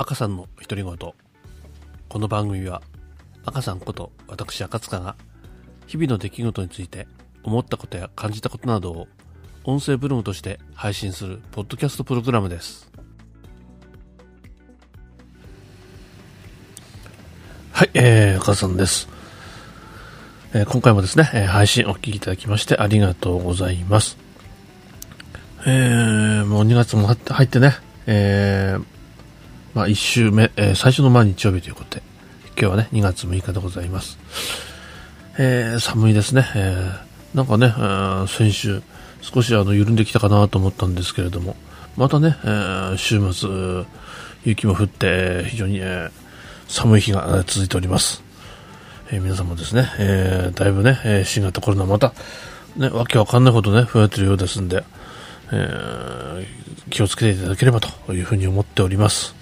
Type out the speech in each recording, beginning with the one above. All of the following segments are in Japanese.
赤さんの独り言この番組は赤さんこと私赤塚が日々の出来事について思ったことや感じたことなどを音声ブログとして配信するポッドキャストプログラムです。はい、えー、赤さんです、えー今回もですね、えー配信お聞きいただきましてありがとうございます。えー、もう2月も入ってね、えー、まあ1週目、えー最初のまあ日曜日ということで、今日はね、2月6日でございます。えー、寒いですね。えー、なんかね、えー先週、少しあの、緩んできたかなと思ったんですけれども、またね、えー週末、雪も降って、非常に、えー寒い日が続いております。えー皆さんもですね、えーだいぶね、えー新型コロナまた、ね、わけわかんないほどね、増えてるようですんで、えー気をつけていただければというふうに思っております。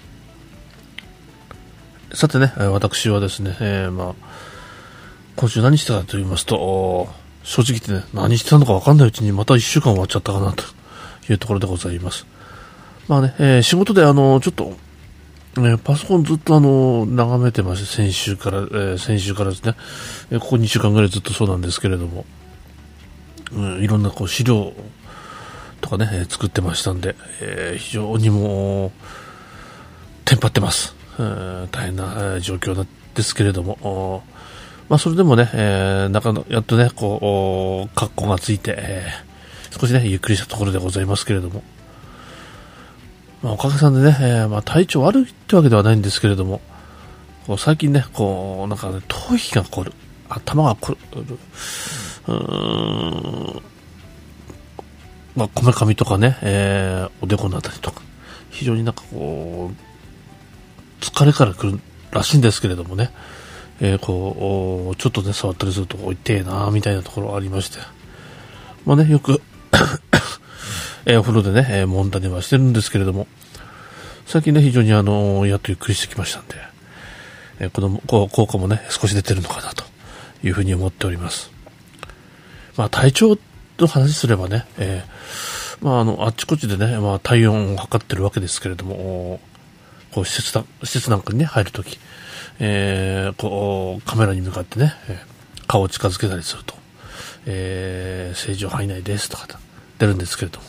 さてね、えー私はですね、えーまあ、今週何してたかと言いますと、正直言ってね、何してたのかわかんないうちにまた一週間終わっちゃったかなというところでございます。まあね、えー仕事であの、ちょっと、えーパソコンずっとあの、眺めてまして、先週から、えー先週からですね、えーここ2週間ぐらいずっとそうなんですけれども、うん、いろんなこう資料とかね、えー作ってましたんで、えー非常にもう、テンパってます。大変な、状況ですけれども、まあ、それでもね、えー、なかやっとね、こう、格好がついて、えー少しね、ゆっくりしたところでございますけれども、まあ、おかげさんでね、えーまあ、体調悪いってわけではないんですけれども、こう最近ね、こう、なんかね、頭皮が凝る、頭が凝る、うーん、まあ、こめかみとかね、えーおでこのあたりとか、非常になんかこう、疲れから来るらしいんですけれどもね、えーこう、ちょっとね、触ったりすると、おいてえなみたいなところありまして、まあね、よく、えーお風呂でね、えー揉んだりはしてるんですけれども、最近ね、非常にあのやっとゆっくりしてきましたんで、えーこのこう効果もね、少し出てるのかなというふうに思っております。まあ、体調の話すればね、えーまあ、あの、あっちこっちでね、まあ、体温を測ってるわけですけれども、こう、施設だ、施設なんかにね、入るとき、えーこう、カメラに向かってね、えー顔を近づけたりすると、えー正常範囲内ですとか出るんですけれども、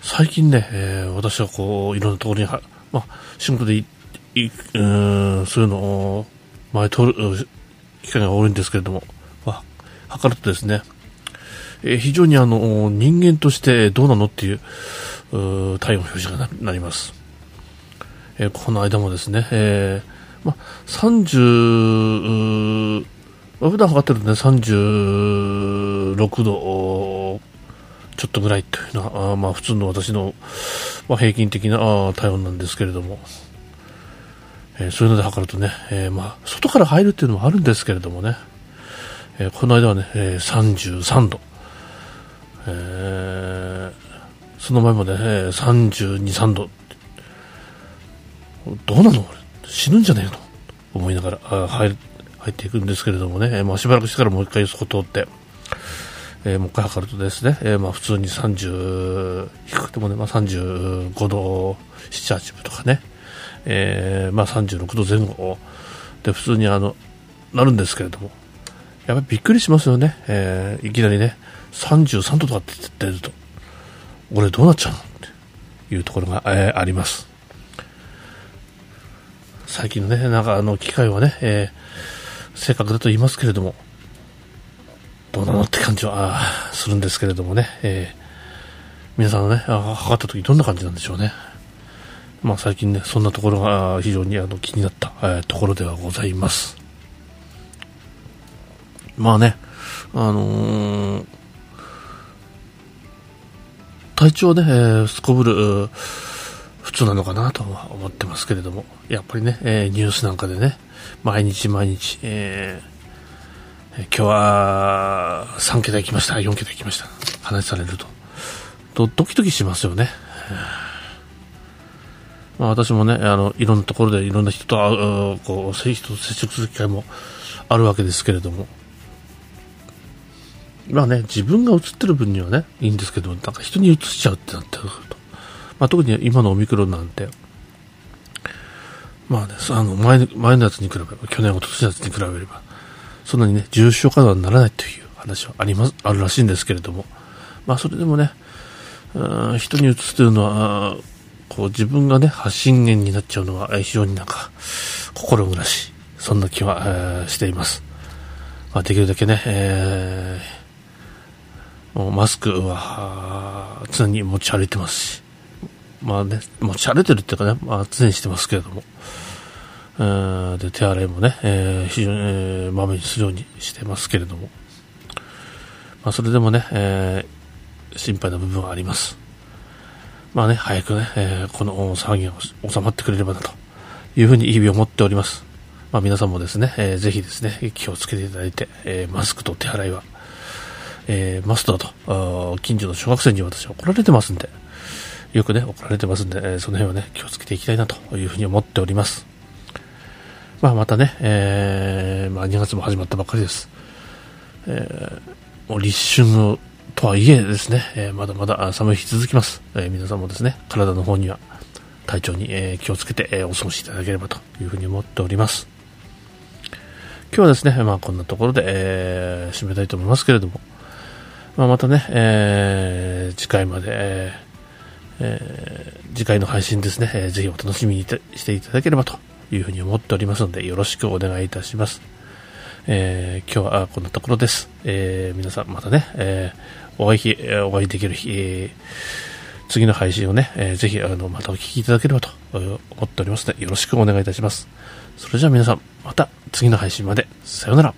最近ね、えー私はこう、いろんなところには、まあ、仕事でい、い、うん、そういうのを、前通る、機会が多いんですけれども、まあ、測るとですね、えー非常にあの、人間としてどうなのっていう、体温表示がなります。えーこの間もですね、えーま、30、まあ普段測ってるとね、36度ちょっとぐらいというのは、あまあ、普通の私の、まあ、平均的な体温なんですけれども、えーそういうので測るとね、えーまあ、外から入るっていうのもあるんですけれどもね、えーこの間はね、えー33度、えー。その前まで、えー32、3度、どうなの？死ぬんじゃねえの？と思いながらあ入入っていくんですけれどもね、まあ、しばらくしてからもう一回そこ通って、えーもう一回測るとですね、えーまあ、普通に30低くてもね、まあ、35度7、8分とかね、えーまあ、36度前後。で普通にあのなるんですけれども。やっぱりびっくりしますよね、えーいきなりね33度とかって出ると俺どうなっちゃうのっていうところが、えーあります最近のねなんかあの機械はね、えー正確だと言いますけれどもどうなのって感じはするんですけれどもね、えー皆さんのね、測った時どんな感じなんでしょうね。まあ最近ね、そんなところが非常にあの気になった、えーところではございます。まあね、あのー体調ね、えーすこぶる、普通なのかなとは思ってますけれども、やっぱりね、えーニュースなんかでね、毎日毎日、えー今日は3桁行きました、4桁行きました、話されると、とドキドキしますよね。まあ、私もね、あの、いろんなところでいろんな人と会う、こ、う人と接触する機会もあるわけですけれども、まあね、自分が映ってる分にはね、いいんですけど、なんか人に映しちゃうってなってくると。まあ、特に今のオミクロンなんて、まあね、あの前前のやつに比べれば、去年、おととしのやつに比べれば、そんなにね、重症化はならないという話はあります、あるらしいんですけれども、まあそれでもね、人にうつというのは、こう自分がね、発信源になっちゃうのは非常になんか、心苦しい、そんな気は、えー、しています。まあ、できるだけね、えー、マスクは常に持ち歩いてますし、まあね、持ち歩いてるっていうかね、まあ常にしてますけれども、で手洗いもね、えー、非常に、えー、まめにするようにしてますけれども、まあ、それでもね、えー、心配な部分はあります。まあね、早くね、えー、この騒ぎが収まってくれればなというふうに日々思っております。まあ、皆さんもですね、えー、ぜひですね、気をつけていただいて、えー、マスクと手洗いは、えー、マストだと、近所の小学生に私は怒られてますんで、よくね、怒られてますんで、えー、その辺はね、気をつけていきたいなというふうに思っております。まあ、またね、えー、まあ、2月も始まったばっかりです。えー、もう立春とはいえですね、えー、まだまだ寒い日続きます。えー、皆さんもですね、体の方には体調に、えー、気をつけて、え、お過ごしいただければというふうに思っております。今日はですね、まあこんなところで、え、締めたいと思いますけれども、まあ、またね、えー、次回まで、えー、次回の配信ですね、えー、ぜひお楽しみにしていただければというふうに思っておりますので、よろしくお願いいたします。えー、今日はこんなところです。えー、皆さんまたね、えー、お会い、お会いできる日、え、次の配信をね、えー、ぜひあのまたお聞きいただければと思っておりますので、よろしくお願いいたします。それじゃあ皆さん、また次の配信まで、さようなら。